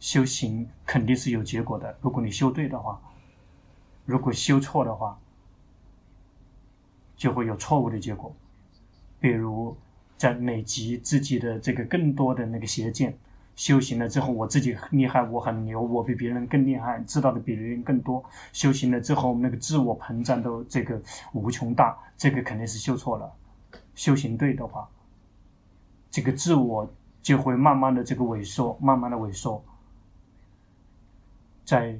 修行肯定是有结果的。如果你修对的话，如果修错的话，就会有错误的结果。比如在累积自己的这个更多的那个邪见，修行了之后，我自己厉害，我很牛，我比别人更厉害，知道的比别人更多。修行了之后，那个自我膨胀都这个无穷大，这个肯定是修错了。修行对的话，这个自我就会慢慢的这个萎缩，慢慢的萎缩。在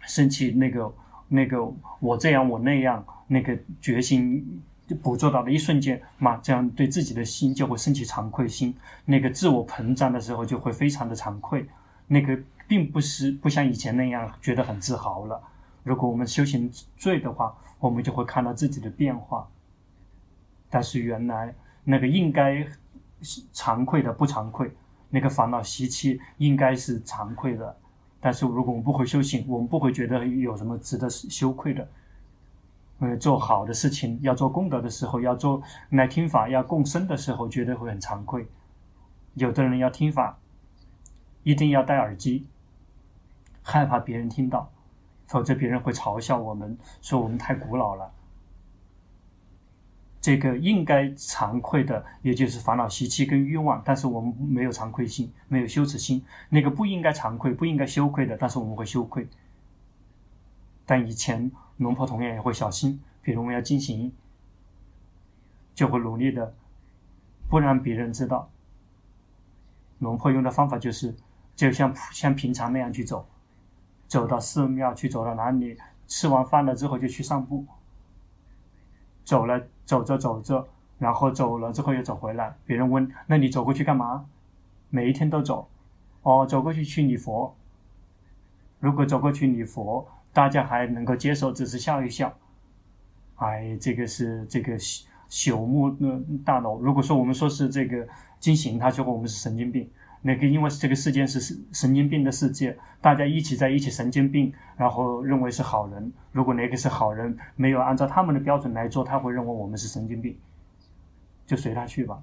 生气那个那个我这样我那样那个决心捕捉到的一瞬间嘛，这样对自己的心就会升起惭愧心。那个自我膨胀的时候就会非常的惭愧，那个并不是不像以前那样觉得很自豪了。如果我们修行对的话，我们就会看到自己的变化。但是原来那个应该惭愧的不惭愧，那个烦恼习气应该是惭愧的。但是如果我们不会修行，我们不会觉得有什么值得羞愧的。呃，做好的事情，要做功德的时候，要做来听法，要共生的时候，绝对会很惭愧。有的人要听法，一定要戴耳机，害怕别人听到，否则别人会嘲笑我们，说我们太古老了。这个应该惭愧的，也就是烦恼习气跟欲望，但是我们没有惭愧心，没有羞耻心。那个不应该惭愧、不应该羞愧的，但是我们会羞愧。但以前龙婆同样也会小心，比如我们要进行，就会努力的不让别人知道。龙婆用的方法就是，就像像平常那样去走，走到寺庙去，走到哪里，吃完饭了之后就去散步。走了，走着走着，然后走了之后又走回来。别人问：“那你走过去干嘛？”每一天都走。哦，走过去去礼佛。如果走过去礼佛，大家还能够接受，只是笑一笑。哎，这个是这个朽木的大楼。如果说我们说是这个经行，他就说我们是神经病。那个，因为这个世界是神经病的世界，大家一起在一起神经病，然后认为是好人。如果哪个是好人，没有按照他们的标准来做，他会认为我们是神经病，就随他去吧。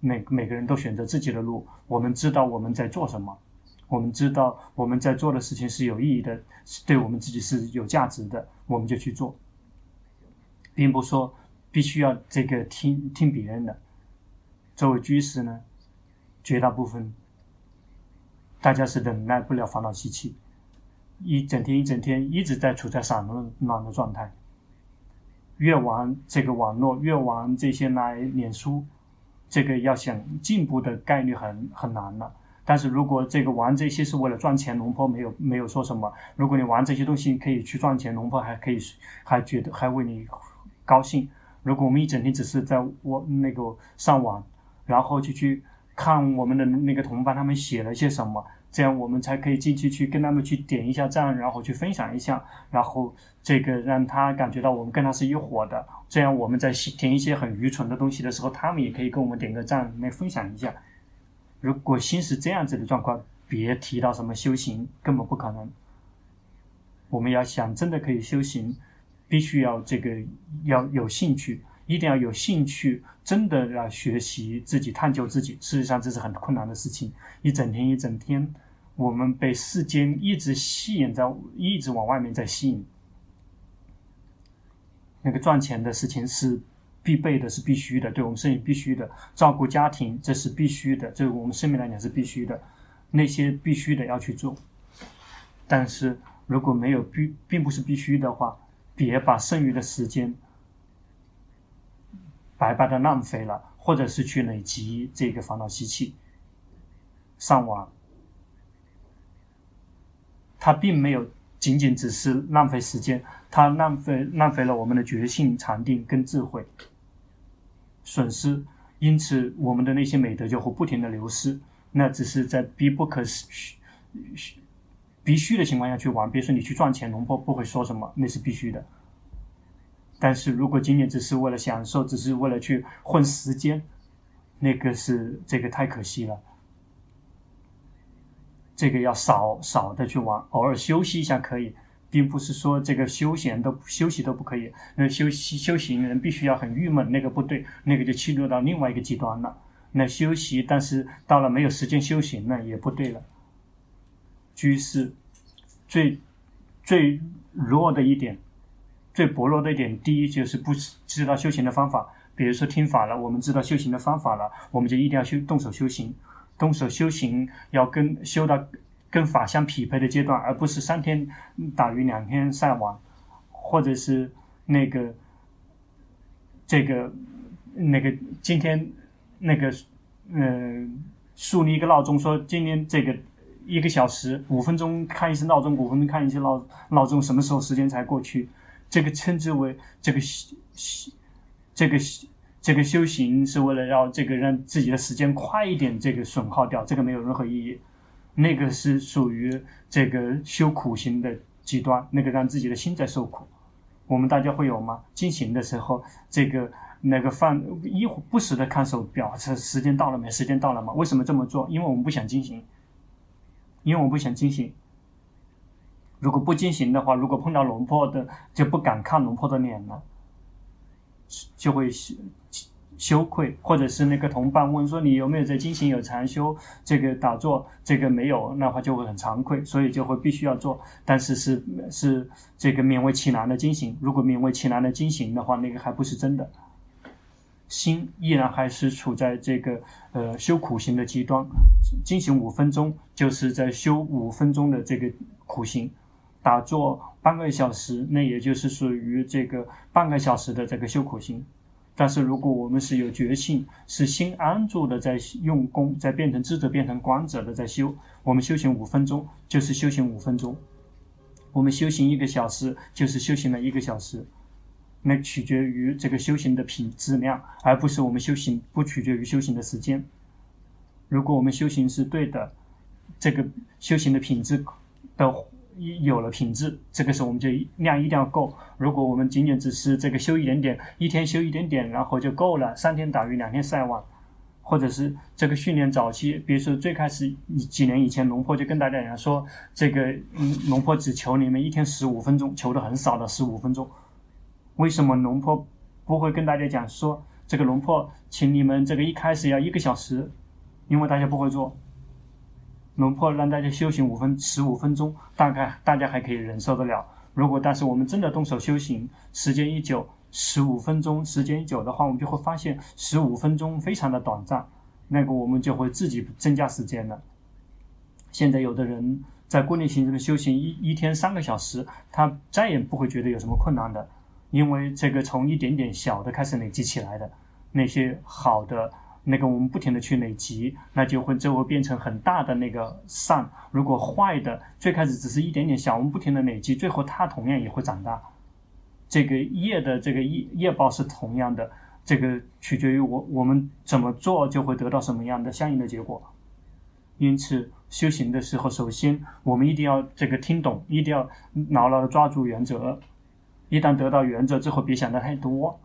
每每个人都选择自己的路。我们知道我们在做什么，我们知道我们在做的事情是有意义的，对我们自己是有价值的，我们就去做，并不说必须要这个听听别人的。作为居士呢，绝大部分，大家是忍耐不了烦恼习气，一整天一整天一直在处在散乱乱的状态。越玩这个网络，越玩这些来脸书，这个要想进步的概率很很难了。但是如果这个玩这些是为了赚钱，龙婆没有没有说什么。如果你玩这些东西可以去赚钱，龙婆还可以还觉得还为你高兴。如果我们一整天只是在我那个上网，然后就去。看我们的那个同伴，他们写了些什么，这样我们才可以进去去跟他们去点一下赞，然后去分享一下，然后这个让他感觉到我们跟他是一伙的。这样我们在填一些很愚蠢的东西的时候，他们也可以跟我们点个赞来分享一下。如果心是这样子的状况，别提到什么修行，根本不可能。我们要想真的可以修行，必须要这个要有兴趣。一定要有兴趣，真的要学习自己探究自己。事实上，这是很困难的事情。一整天一整天，我们被世间一直吸引在，一直往外面在吸引。那个赚钱的事情是必备的，是必须的，对我们生命必须的。照顾家庭，这是必须的，对我们生命来讲是必须的。那些必须的要去做。但是如果没有必，并不是必须的话，别把剩余的时间。白白的浪费了，或者是去累积这个烦恼习气，上网，它并没有仅仅只是浪费时间，它浪费浪费了我们的觉性、禅定跟智慧，损失，因此我们的那些美德就会不停的流失。那只是在必不可必须的情况下去玩，比如说你去赚钱，龙婆不会说什么，那是必须的。但是如果仅仅只是为了享受，只是为了去混时间，那个是这个太可惜了。这个要少少的去玩，偶尔休息一下可以，并不是说这个休闲都休息都不可以。那休息修行人必须要很郁闷，那个不对，那个就进入到另外一个极端了。那休息，但是到了没有时间修行呢，也不对了。居士最最弱的一点，最薄弱的一点，第一就是不知道修行的方法。比如说听法了，我们知道修行的方法了，我们就一定要修动手修行。动手修行要跟修到跟法相匹配的阶段，而不是三天打鱼两天晒网，或者是那个这个那个今天那个嗯、树立一个闹钟，说今天这个一个小时五分钟看一次闹钟，五分钟看一次闹闹钟，什么时候时间才过去？这个称之为这个修这个这个修行是为了让这个让自己的时间快一点，这个损耗掉，这个没有任何意义。那个是属于这个修苦行的极端，那个让自己的心在受苦。我们大家会有吗？进行的时候，这个那个放一不时的看手表，这时间到了没？时间到了吗？为什么这么做？因为我们不想进行，因为我们不想进行。如果不进行的话，如果碰到龙婆的，就不敢看龙婆的脸了，就会。羞羞愧，或者是那个同伴问说，你有没有在进行有禅修这个打坐，这个没有，那话就会很惭愧，所以就会必须要做，但是是是这个勉为其难的进行。如果勉为其难的进行的话，那个还不是真的，心依然还是处在这个呃修苦行的极端。进行五分钟就是在修五分钟的这个苦行，打坐半个小时，那也就是属于这个半个小时的这个修苦行。但是，如果我们是有觉性，是心安住的，在用功，在变成智者、变成观者的在修，我们修行五分钟就是修行五分钟；我们修行一个小时就是修行了一个小时。那取决于这个修行的品质量，而不是我们修行不取决于修行的时间。如果我们修行是对的，这个修行的品质的。有了品质，这个时候我们就量一定要够。如果我们仅仅只是这个修一点点，一天修一点点，然后就够了，三天打鱼两天晒网，或者是这个训练早期，比如说最开始几年以前，龙婆就跟大家讲说，这个嗯，龙婆只求你们一天十五分钟，求的很少的十五分钟。为什么龙婆不会跟大家讲说，这个龙婆请你们这个一开始要一个小时，因为大家不会做。龙破让大家修行五分十五分钟，大概大家还可以忍受得了。如果但是我们真的动手修行，时间一久，十五分钟时间一久的话，我们就会发现十五分钟非常的短暂，那个我们就会自己增加时间了。现在有的人在规律形式的修行一一天三个小时，他再也不会觉得有什么困难的，因为这个从一点点小的开始累积起来的那些好的。那个我们不停的去累积，那就会最后变成很大的那个善。如果坏的最开始只是一点点小，我们不停的累积，最后它同样也会长大。这个业的这个业业报是同样的，这个取决于我我们怎么做，就会得到什么样的相应的结果。因此修行的时候，首先我们一定要这个听懂，一定要牢牢的抓住原则。一旦得到原则之后，别想的太多，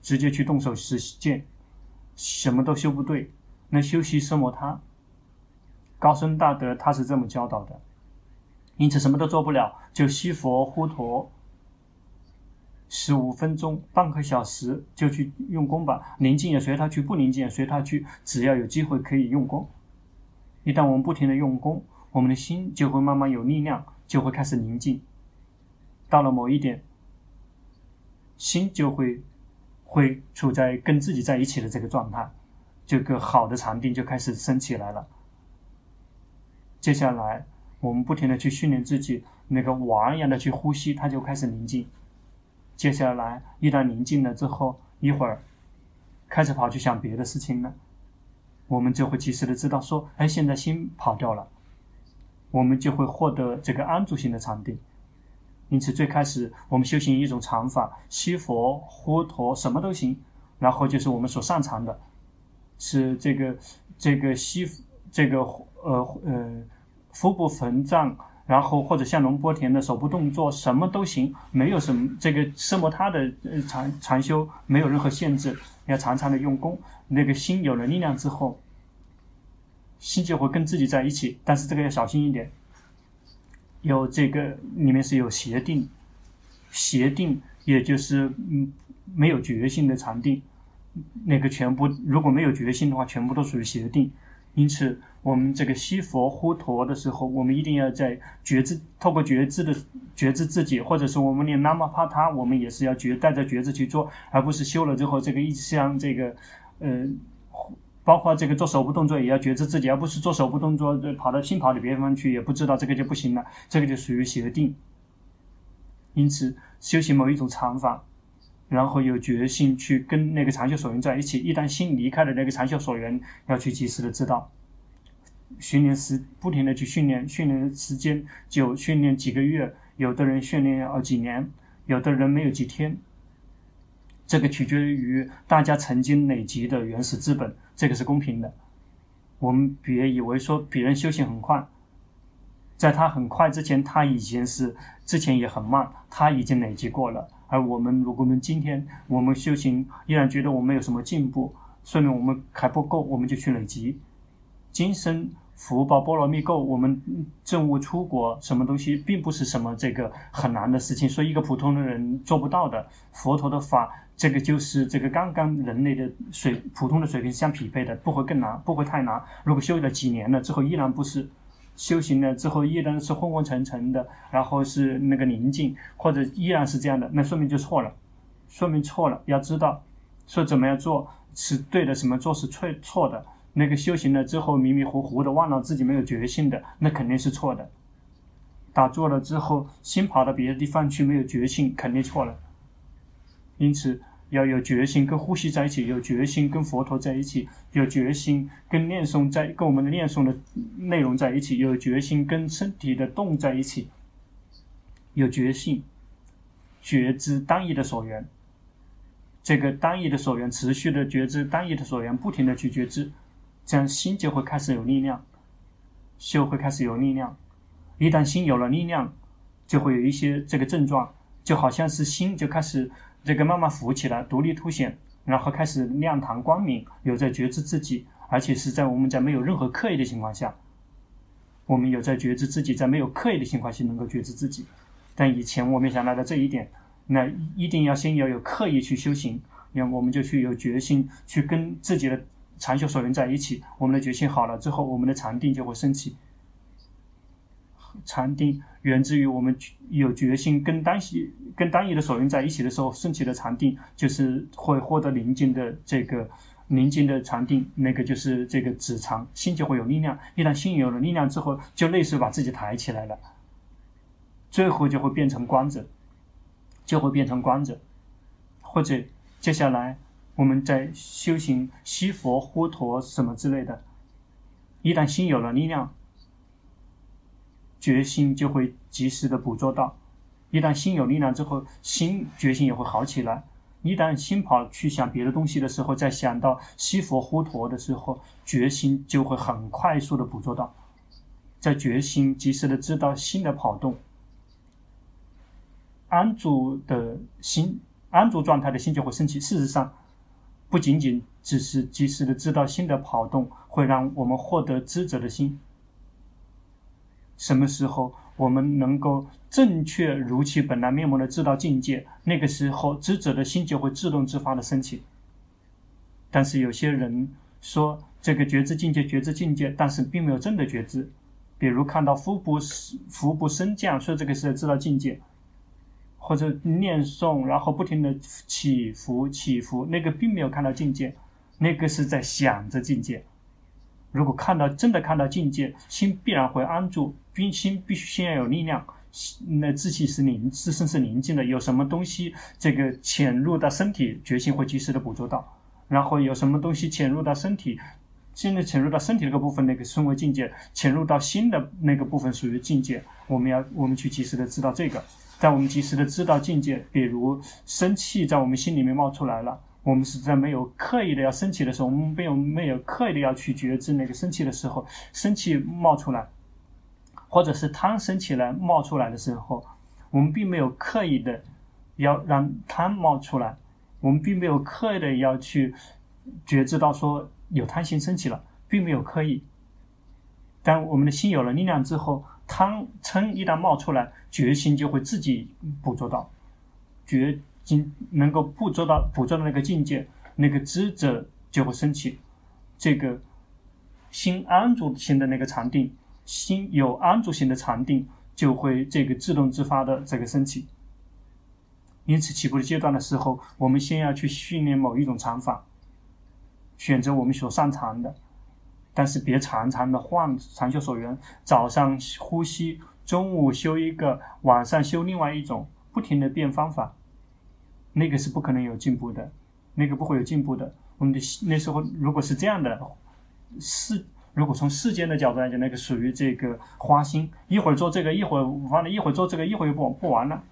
直接去动手实践。什么都修不对，那修习奢摩他，高僧大德他是这么教导的，因此什么都做不了，就西佛呼陀，十五分钟、半个小时就去用功吧，宁静也随他去，不宁静也随他去，只要有机会可以用功。一旦我们不停的用功，我们的心就会慢慢有力量，就会开始宁静。到了某一点，心就会。会处在跟自己在一起的这个状态，这个好的禅定就开始升起来了。接下来，我们不停的去训练自己，那个蛙一样的去呼吸，它就开始宁静。接下来，一旦宁静了之后，一会儿开始跑去想别的事情了，我们就会及时的知道说，哎，现在心跑掉了，我们就会获得这个安住性的禅定。因此，最开始我们修行一种禅法，西佛、呼陀，什么都行。然后就是我们所擅长的，是这个这个西这个呃呃腹部膨胀，然后或者像龙波田的手部动作，什么都行，没有什么这个奢摩他的呃禅禅修没有任何限制，要常常的用功。那个心有了力量之后，心就会跟自己在一起，但是这个要小心一点。有这个里面是有邪定，邪定也就是嗯没有决心的禅定，那个全部如果没有决心的话，全部都属于邪定。因此，我们这个西佛呼陀的时候，我们一定要在觉知，透过觉知的觉知自己，或者是我们念南无帕他，我们也是要觉带着觉知去做，而不是修了之后，这个一直像这个，呃，包括这个做手部动作也要觉知自己，而不是做手部动作跑到心跑到别地方去，也不知道这个就不行了，这个就属于邪定。因此，修行某一种禅法。然后有决心去跟那个长袖所缘在一起，一旦心离开了那个长袖所缘，要去及时的知道。训练时不停的去训练，训练时间久，训练几个月，有的人训练要几年，有的人没有几天。这个取决于大家曾经累积的原始资本，这个是公平的。我们别以为说别人修行很快，在他很快之前，他已经是之前也很慢，他已经累积过了。而我们，如果我们今天我们修行依然觉得我们有什么进步，说明我们还不够，我们就去累积。今生福报波罗蜜够，我们证悟出国，什么东西并不是什么这个很难的事情，说一个普通的人做不到的。佛陀的法，这个就是这个刚刚人类的水普通的水平相匹配的，不会更难，不会太难。如果修了几年了之后依然不是。修行了之后依然是昏昏沉沉的，然后是那个宁静，或者依然是这样的，那说明就错了，说明错了。要知道，说怎么样做是对的，什么做是错错的。那个修行了之后迷迷糊糊的忘了自己没有决心的，那肯定是错的。打坐了之后心跑到别的地方去没有决心，肯定错了。因此。要有决心跟呼吸在一起，有决心跟佛陀在一起，有决心跟念诵在跟我们的念诵的内容在一起，有决心跟身体的动在一起，有决心觉知单一的所缘，这个单一的所缘持续的觉知单一的所缘，不停的去觉知，这样心就会开始有力量，就会开始有力量。一旦心有了力量，就会有一些这个症状，就好像是心就开始。这个慢慢浮起来，独立凸显，然后开始亮堂光明，有在觉知自己，而且是在我们在没有任何刻意的情况下，我们有在觉知自己，在没有刻意的情况下能够觉知自己。但以前我没想到的这一点，那一定要先要有刻意去修行，那我们就去有决心去跟自己的长袖所缘在一起，我们的决心好了之后，我们的禅定就会升起。禅定源自于我们有决心跟单一跟单一的所缘在一起的时候，升起的禅定就是会获得宁静的这个宁静的禅定，那个就是这个止禅，心就会有力量。一旦心有了力量之后，就类似把自己抬起来了，最后就会变成光者，就会变成光者，或者接下来我们在修行西佛呼陀什么之类的，一旦心有了力量。决心就会及时的捕捉到，一旦心有力量之后，心决心也会好起来。一旦心跑去想别的东西的时候，再想到西佛呼陀的时候，决心就会很快速的捕捉到，在决心及时的知道心的跑动，安住的心，安住状态的心就会升起。事实上，不仅仅只是及时的知道心的跑动，会让我们获得知者的心。什么时候我们能够正确如其本来面目的知道境界，那个时候知者的心就会自动自发的升起。但是有些人说这个觉知境界，觉知境界，但是并没有真的觉知。比如看到腹部腹部升降，说这个是知道境界，或者念诵，然后不停的起伏起伏，那个并没有看到境界，那个是在想着境界。如果看到真的看到境界，心必然会安住。冰心必须先要有力量，那自己是宁，自身是宁静的。有什么东西这个潜入到身体，决心会及时的捕捉到。然后有什么东西潜入到身体，现在潜入到身体那个部分，那个称为境界；潜入到心的那个部分属于境界。我们要我们去及时的知道这个，在我们及时的知道境界，比如生气在我们心里面冒出来了。我们是在没有刻意的要生气的时候，我们没有没有刻意的要去觉知那个生气的时候，生气冒出来，或者是贪生起来冒出来的时候，我们并没有刻意的要让贪冒出来，我们并没有刻意的要去觉知到说有贪心升起了，并没有刻意。当我们的心有了力量之后，贪嗔一旦冒出来，决心就会自己捕捉到，觉。能够捕捉到捕捉到那个境界，那个智者就会升起，这个心安住心的那个禅定，心有安住心的禅定，就会这个自动自发的这个升起。因此，起步的阶段的时候，我们先要去训练某一种禅法，选择我们所擅长的，但是别常常的换长袖所缘，早上呼吸，中午修一个，晚上修另外一种，不停的变方法，那个是不可能有进步的，那个不会有进步的。我们的那时候如果是这样的，世如果从世间的角度来讲，那个属于这个花心，一会儿做这个，一会儿完了，一会儿做这个，一会儿又不不玩了，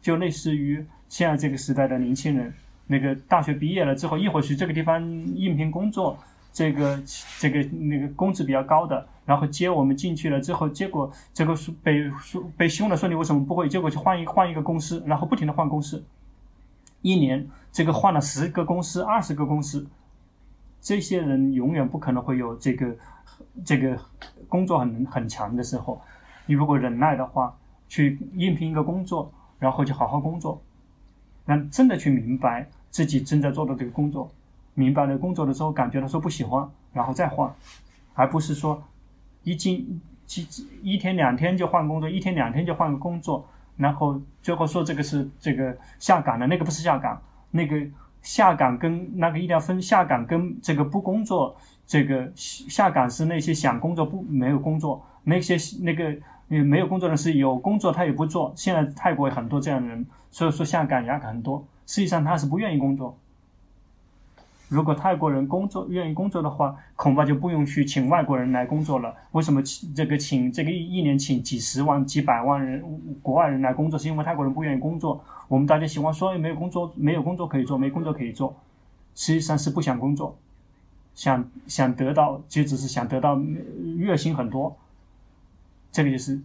就类似于。现在这个时代的年轻人，那个大学毕业了之后，一会儿去这个地方应聘工作，这个这个那个工资比较高的，然后接我们进去了之后，结果这个是被被凶了，说你为什么不会？结果就换一换一个公司，然后不停的换公司，一年这个换了十个公司、二十个公司，这些人永远不可能会有这个这个工作很很强的时候。你如果忍耐的话，去应聘一个工作，然后就好好工作。让真的去明白自己正在做的这个工作，明白了工作的时候，感觉到说不喜欢，然后再换，而不是说一进一一天两天就换工作，一天两天就换个工作，然后最后说这个是这个下岗的，那个不是下岗，那个下岗跟那个一定要分下岗跟这个不工作，这个下岗是那些想工作不没有工作，那些那个。没有工作的是有工作他也不做，现在泰国有很多这样的人，所以说下岗也很多。实际上他是不愿意工作。如果泰国人工作愿意工作的话，恐怕就不用去请外国人来工作了。为什么请这个请这个一一年请几十万几百万人国外人来工作？是因为泰国人不愿意工作。我们大家喜欢说没有工作，没有工作可以做，没工作可以做，实际上是不想工作，想想得到就只是想得到月薪很多。这个就是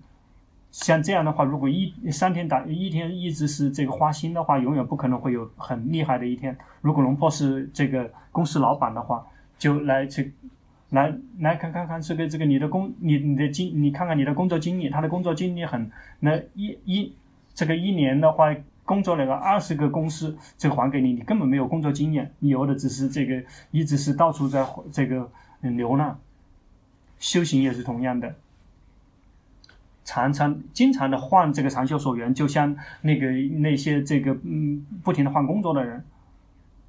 像这样的话，如果一三天打一天一直是这个花心的话，永远不可能会有很厉害的一天。如果龙婆是这个公司老板的话，就来去来来看看看这个这个你的工你你的经你看看你的工作经历，他的工作经历很那一一这个一年的话工作了个二十个公司，这还给你，你根本没有工作经验，你有的只是这个一直是到处在这个流浪。修行也是同样的。常常经常的换这个长修所缘，就像那个那些这个嗯不停的换工作的人，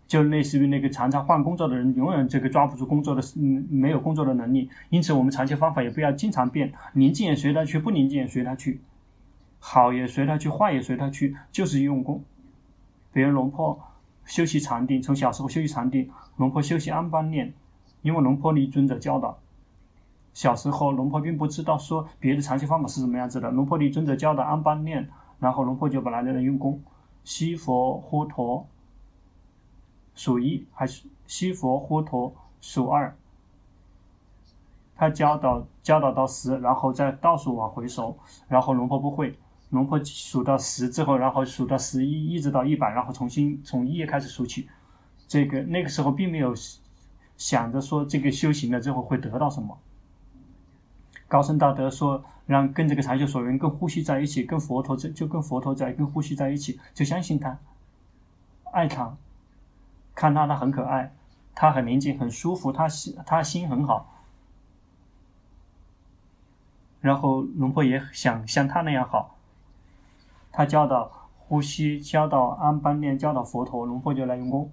就类似于那个常常换工作的人，永远这个抓不住工作的嗯没有工作的能力。因此，我们长修方法也不要经常变，宁静也随他去，不宁静也随他去，好也随他去，坏也随他去，就是用功。比如龙婆修习禅定，从小时候修习禅定，龙婆修习安般念，因为龙婆离尊者教导。小时候，龙婆并不知道说别的禅修方法是什么样子的。龙婆离尊者教的安般念，然后龙婆就把它在那用功。西佛呼陀数一，还是西佛呼陀数二？他教导教导到十，然后再倒数往回收。然后龙婆不会，龙婆数到十之后，然后数到十一，一直到一百，然后重新从一开始数起。这个那个时候并没有想着说这个修行了之后会得到什么。高僧大德说：“让跟这个禅修所缘，跟呼吸在一起，跟佛陀在，就跟佛陀在，跟呼吸在一起，就相信他，爱他，看他他很可爱，他很宁静，很舒服，他心他心很好。然后龙婆也想像他那样好，他教导呼吸，教导安般念，教导佛陀，龙婆就来用功，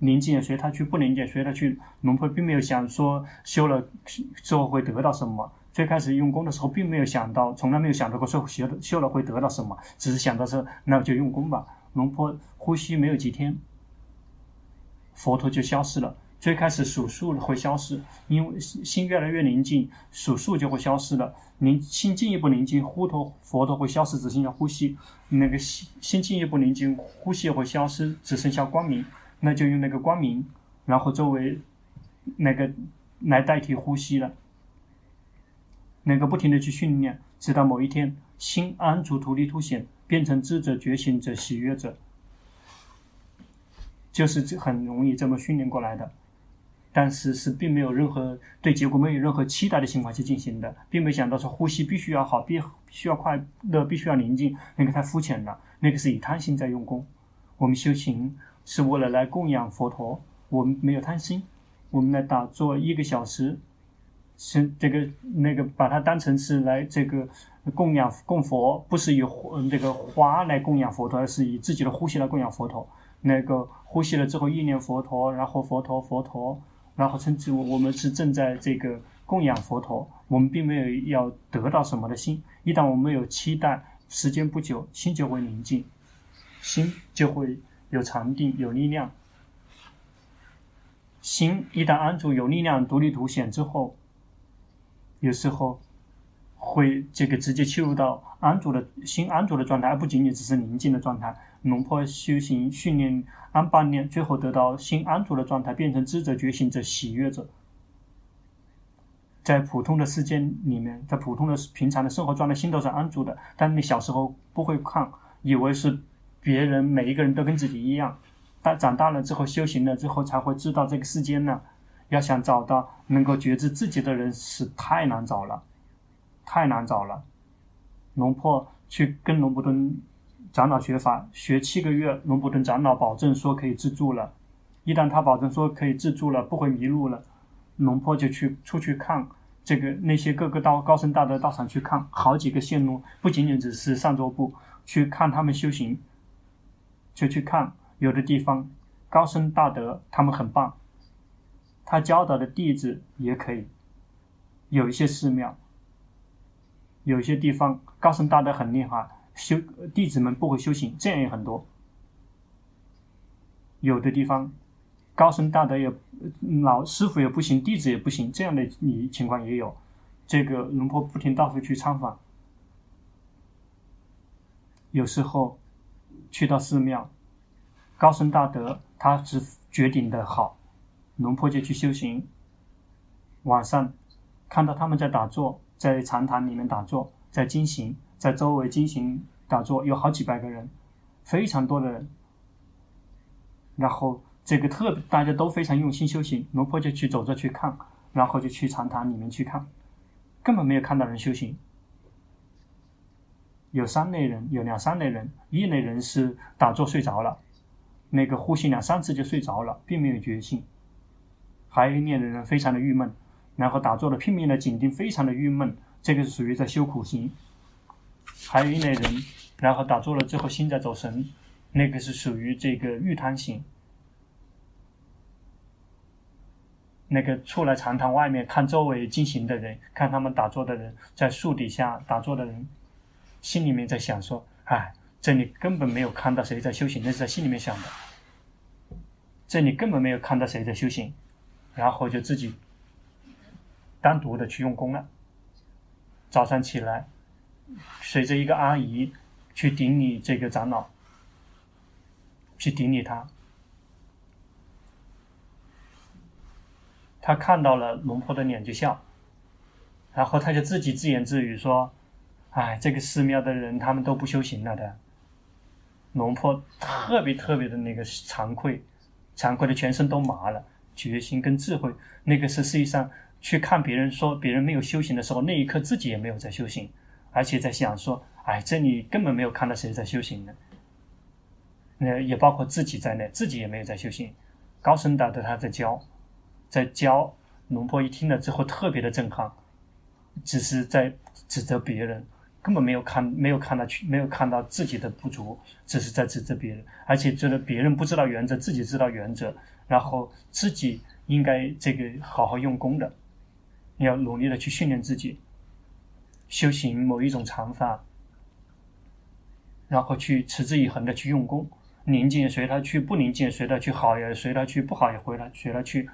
宁静也随他去，不宁静随他去。龙婆并没有想说修了之后会得到什么。”最开始用功的时候，并没有想到，从来没有想到过说修修了会得到什么，只是想到说那就用功吧。龙坡呼吸没有几天，佛陀就消失了。最开始数数会消失，因为心越来越宁静，数数就会消失了。宁心进一步宁静，呼陀佛陀会消失，只剩下呼吸。那个心心进一步宁静，呼吸也会消失，只剩下光明。那就用那个光明，然后作为那个来代替呼吸了。能够不停的去训练，直到某一天，心安处，土地凸显，变成智者、觉醒者、喜悦者，就是这很容易这么训练过来的。但是是并没有任何对结果没有任何期待的情况去进行的，并没想到说呼吸必须要好，必必须要快乐，必须要宁静，那个太肤浅了，那个是以贪心在用功。我们修行是为了来供养佛陀，我们没有贪心，我们来打坐一个小时，是这个那个把它当成是来这个供养供佛，不是以这个花来供养佛陀，而是以自己的呼吸来供养佛陀。那个呼吸了之后意念佛陀，然后佛陀佛陀，然后称之为我们是正在这个供养佛陀，我们并没有要得到什么的心。一旦我们有期待，时间不久，心就会宁静，心就会有禅定，有力量。心一旦安住有力量，独立凸显之后，有时候会这个直接切入到安住的新安住的状态，而不仅仅只是宁静的状态。龙婆修行训练安半年，最后得到新安住的状态，变成知者觉醒者喜悦者。在普通的世间里面，在普通的平常的生活状态，心都是安住的。但你小时候不会看，以为是别人每一个人都跟自己一样。但长大了之后，修行了之后，才会知道这个世间呢，要想找到能够觉知自己的人是太难找了，太难找了。龙婆去跟龙伯顿长老学法，学七个月，龙伯顿长老保证说可以自助了。一旦他保证说可以自助了，不会迷路了，龙婆就去出去看这个那些各个道高僧大德道场去看，好几个线路，不仅仅只是上座部去看他们修行，就去看。有的地方高僧大德他们很棒，他教导的弟子也可以。有一些寺庙，有些地方高僧大德很厉害，修弟子们不会修行，这样也很多。有的地方高僧大德也老师傅也不行，弟子也不行，这样的你情况也有。这个龙婆不停到处去参访，有时候去到寺庙。高僧大德，他是绝顶的好，龙婆就去修行。晚上看到他们在打坐，在禅堂里面打坐，在经行，在周围经行打坐，有好几百个人，非常多的人。然后这个特大家都非常用心修行，龙婆就去走着去看，然后就去禅堂里面去看，根本没有看到人修行。有三类人，有两三类人，一类人是打坐睡着了。那个呼吸两三次就睡着了，并没有觉醒。还有一类的人非常的郁闷，然后打坐的拼命的紧盯，非常的郁闷，这个是属于在修苦行。还有一类人，然后打坐了之后心在走神，那个是属于这个欲贪行。那个出来禅堂外面看周围进行的人，看他们打坐的人，在树底下打坐的人，心里面在想说：“哎。”这里根本没有看到谁在修行，那是在心里面想的。这里根本没有看到谁在修行，然后就自己单独的去用功了。早上起来，随着一个阿姨去顶礼这个长老，去顶礼他。他看到了龙婆的脸就笑，然后他就自己自言自语说：“哎，这个寺庙的人他们都不修行了的。”龙婆特别特别的那个惭愧，惭愧的全身都麻了。决心跟智慧，那个是实际上去看别人说别人没有修行的时候，那一刻自己也没有在修行，而且在想说，哎，这里根本没有看到谁在修行呢。那也包括自己在内，自己也没有在修行。高僧大德他在教，在教。龙婆一听了之后特别的震撼，只是在指责别人。根本没有看，没有看到去，没有看到自己的不足，只是在指责别人，而且觉得别人不知道原则，自己知道原则，然后自己应该这个好好用功的，你要努力的去训练自己，修行某一种禅法，然后去持之以恒的去用功，宁静随他去，不宁静随他去，好也随他去，不好也回来随他去，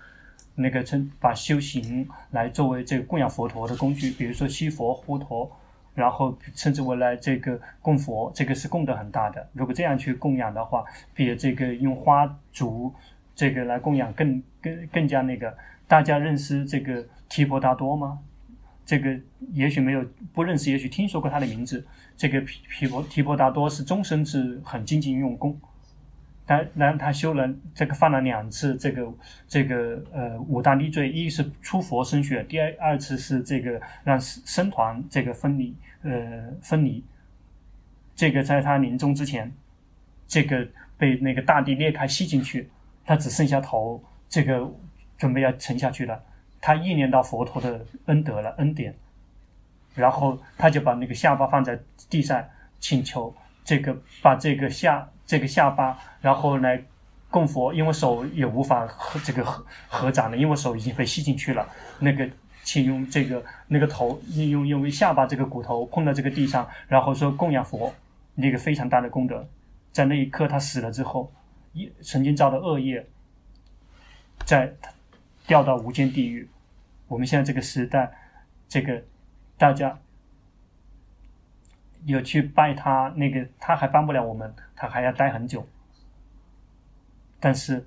那个称把修行来作为这个供养佛陀的工具，比如说西佛呼陀。然后称之为来这个供佛，这个是供的很大的。如果这样去供养的话，比这个用花烛这个来供养更更更加那个。大家认识这个提婆达多吗？这个也许没有不认识，也许听说过他的名字。这个皮皮婆提婆达多是终身是很精进用功。他然他修了这个犯了两次这个这个呃五大逆罪，一是出佛身血，第二二次是这个让僧团这个分离呃分离。这个在他临终之前，这个被那个大地裂开吸进去，他只剩下头，这个准备要沉下去了，他意念到佛陀的恩德了恩典，然后他就把那个下巴放在地上，请求这个把这个下这个下巴，然后来供佛，因为手也无法合这个合合掌了，因为手已经被吸进去了。那个请用这个那个头，用用下巴这个骨头碰到这个地上，然后说供养佛，那个非常大的功德。在那一刻他死了之后，一曾经造的恶业。在掉到无间地狱。我们现在这个时代，这个大家有去拜他，那个他还帮不了我们，他还要待很久。但是，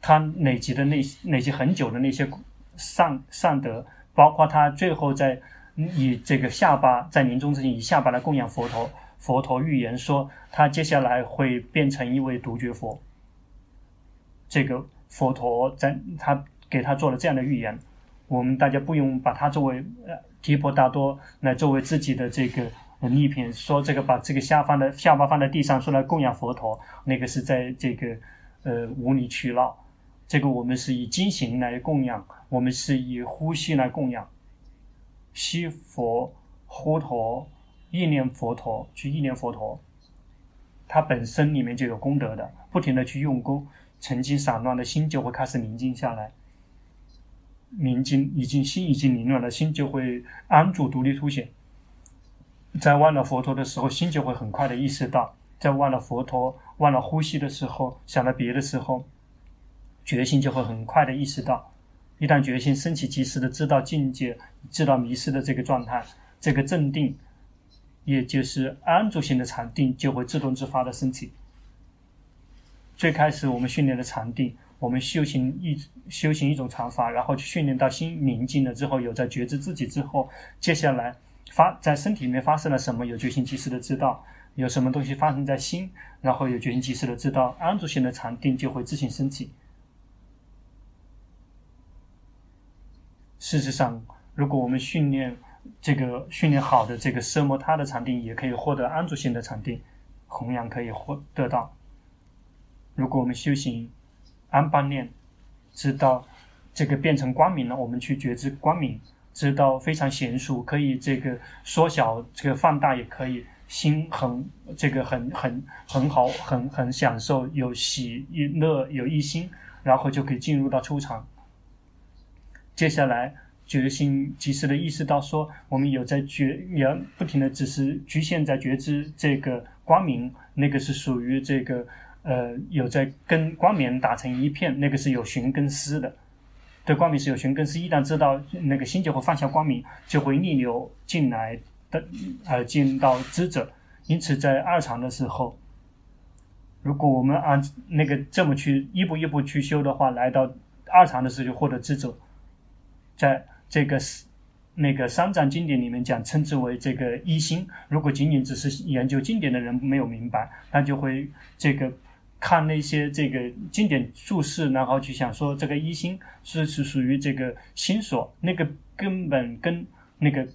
他累积的那些累积很久的那些善善德，包括他最后在以这个下巴在临终之前以下巴来供养佛陀，佛陀预言说他接下来会变成一位独觉佛。这个。佛陀在他给他做了这样的预言，我们大家不用把他作为呃提婆达多来作为自己的这个逆品，说这个把这个下放的下巴放在地上说来供养佛陀，那个是在这个呃无理取闹。这个我们是以经行来供养，我们是以呼吸来供养，吸佛呼陀意念佛陀去意念佛陀，它本身里面就有功德的，不停的去用功。曾经散乱的心就会开始宁静下来，宁静已经心已经凌乱了，心就会安住独立凸显。在忘了佛陀的时候，心就会很快的意识到；在忘了佛陀、忘了呼吸的时候，想到别的时候，觉心就会很快的意识到。一旦觉心升起，及时的知道境界，知道迷失的这个状态，这个镇定，也就是安住性的禅定，就会自动自发的升起。最开始我们训练的禅定，我们修行一修行一种禅法，然后去训练到心宁静了之后，有在觉知自己之后，接下来发在身体里面发生了什么，有觉性及时的知道；有什么东西发生在心，然后有觉性及时的知道，安住性的禅定就会自行升起。事实上，如果我们训练这个训练好的这个奢摩他的禅定，也可以获得安住性的禅定，同样可以获得到。如果我们修行安般念，知道这个变成光明了，我们去觉知光明，知道非常娴熟，可以这个缩小，这个放大也可以，心很这个很很很好，很很享受，有喜乐有一心，然后就可以进入到出场。接下来觉心及时的意识到说，我们有在觉，也不停的只是局限在觉知这个光明，那个是属于这个。呃，有在跟光明打成一片，那个是有寻根思的，对光明是有寻根思。一旦知道那个心就会放下光明，就会逆流进来的，呃，进到知者。因此，在二禅的时候，如果我们按那个这么去一步一步去修的话，来到二禅的时候就获得知者。在这个那个三藏经典里面讲，称之为这个一心。如果仅仅只是研究经典的人没有明白，那就会这个。看那些这个经典注释，然后去想说这个一心是是属于这个心所，那个根本跟那个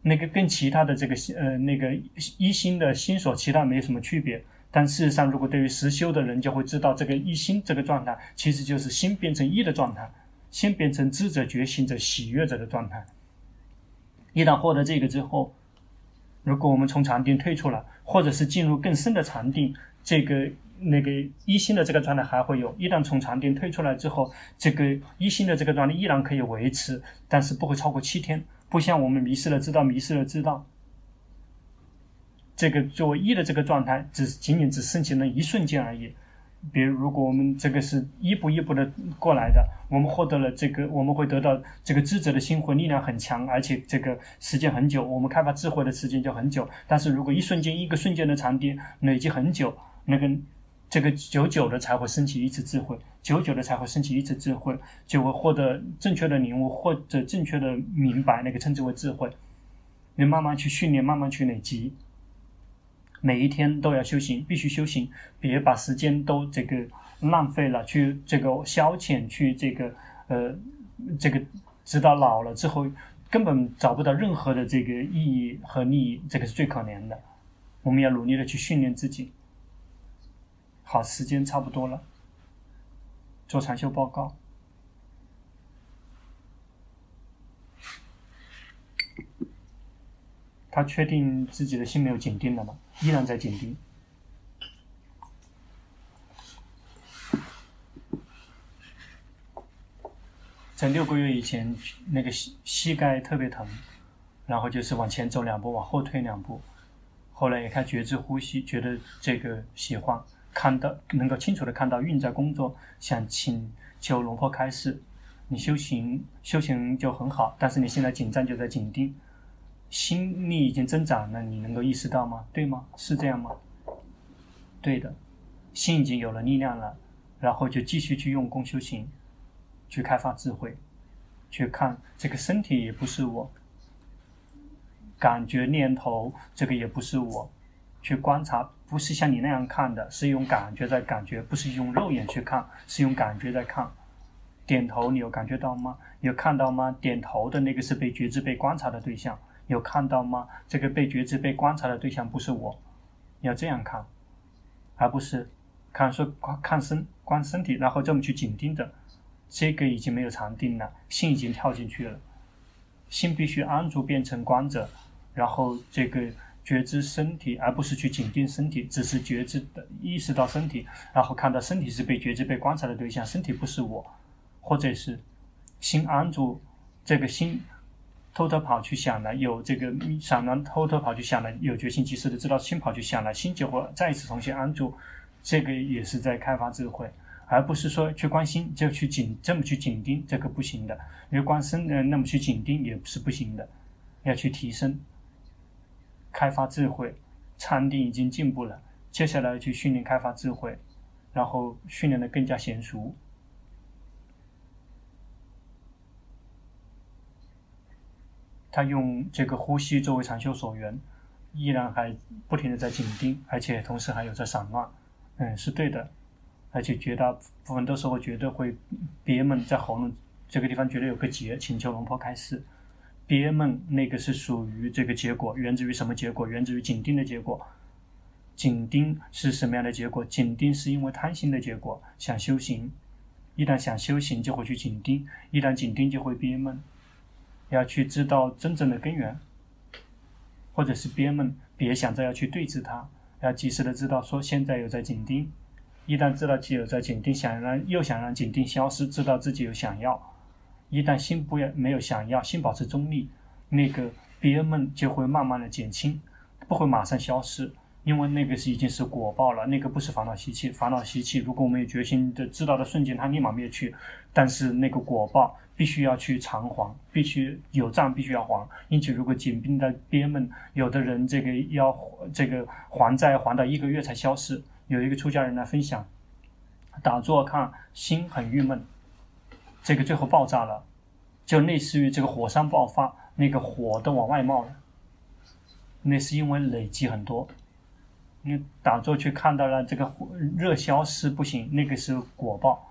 那个跟其他的这个呃那个一心的心所其他没有什么区别。但事实上，如果对于实修的人就会知道，这个一心这个状态其实就是心变成一的状态，心变成知者觉醒者喜悦者的状态。一旦获得这个之后，如果我们从禅定退出了，或者是进入更深的禅定，这个。那个一星的这个状态还会有，一旦从禅定退出来之后，这个一星的这个状态依然可以维持，但是不会超过七天。不像我们迷失了知道，迷失了知道，这个作为一的这个状态，只仅仅只升起了一瞬间而已。比如，如果我们这个是一步一步的过来的，我们获得了这个，我们会得到这个智者的心魂力量很强，而且这个时间很久，我们开发智慧的时间就很久。但是如果一瞬间一个瞬间的禅定累积很久，那个。这个久久的才会升起一次智慧，久久的才会升起一次智慧，就会获得正确的领悟或者正确的明白，那个称之为智慧。你慢慢去训练，慢慢去累积，每一天都要修行，必须修行，别把时间都这个浪费了，去这个消遣，去这个呃这个直到老了之后根本找不到任何的这个意义和利益，这个是最可怜的。我们要努力的去训练自己。好，时间差不多了。做禅修报告。他确定自己的心没有紧盯了吗？依然在紧盯。在六个月以前，那个膝膝盖特别疼，然后就是往前走两步，往后退两步。后来也开始觉知呼吸，觉得这个喜欢，看到能够清楚的看到运在工作，想请求龙婆开示。你修行修行就很好，但是你现在紧张就在紧盯，心力已经增长了，你能够意识到吗？对吗？是这样吗？对的，心已经有了力量了，然后就继续去用功修行。去开发智慧，去看这个身体也不是我，感觉念头这个也不是我，去观察不是像你那样看的，是用感觉在感觉，不是用肉眼去看，是用感觉在看。点头，你有感觉到吗？有看到吗？点头的那个是被觉知、被观察的对象，有看到吗？这个被觉知、被观察的对象不是我，要这样看，而不是看说看身观身体，然后这么去紧盯着。这个已经没有禅定了，心已经跳进去了，心必须安住变成观者，然后这个觉知身体，而不是去紧盯身体，只是觉知的意识到身体，然后看到身体是被觉知、被观察的对象，身体不是我，或者是心安住，这个心偷偷跑去想了，有这个想了偷偷跑去想了，有决心及时的知道心跑去想了，心就会再一次重新安住，这个也是在开发智慧。而不是说去关心就去紧这么去紧盯，这个不行的。因为观身呃那么去紧盯也是不行的，要去提升、开发智慧。禅定已经进步了，接下来去训练开发智慧，然后训练的更加娴熟。他用这个呼吸作为禅修所缘，依然还不停的在紧盯，而且同时还有在散乱，嗯，是对的。而且绝大部分都是会觉得会憋闷，在喉咙这个地方觉得有个结，请求龙婆开示。憋闷那个是属于这个结果，源自于什么结果？源自于紧盯的结果。紧盯是什么样的结果？紧盯是因为贪心的结果。想修行，一旦想修行就会去紧盯，一旦紧盯就会憋闷。要去知道真正的根源，或者是憋闷，别想着要去对治它，要及时的知道说现在有在紧盯。一旦知道自己有在紧盯，想让又想让紧盯消失，知道自己有想要。一旦心不要没有想要，心保持中立，那个憋闷就会慢慢的减轻，不会马上消失，因为那个是已经是果报了，那个不是烦恼习气。烦恼习气，如果我们有决心的知道的瞬间，它立马灭去。但是那个果报必须要去偿还，必须有账必须要还。因此，如果紧绷的憋闷，有的人这个要这个还债还到一个月才消失。有一个出家人来分享，打坐看心很郁闷，这个最后爆炸了，就类似于这个火山爆发，那个火都往外冒了。那是因为累积很多，你打坐去看到了这个热消失不行，那个是果报，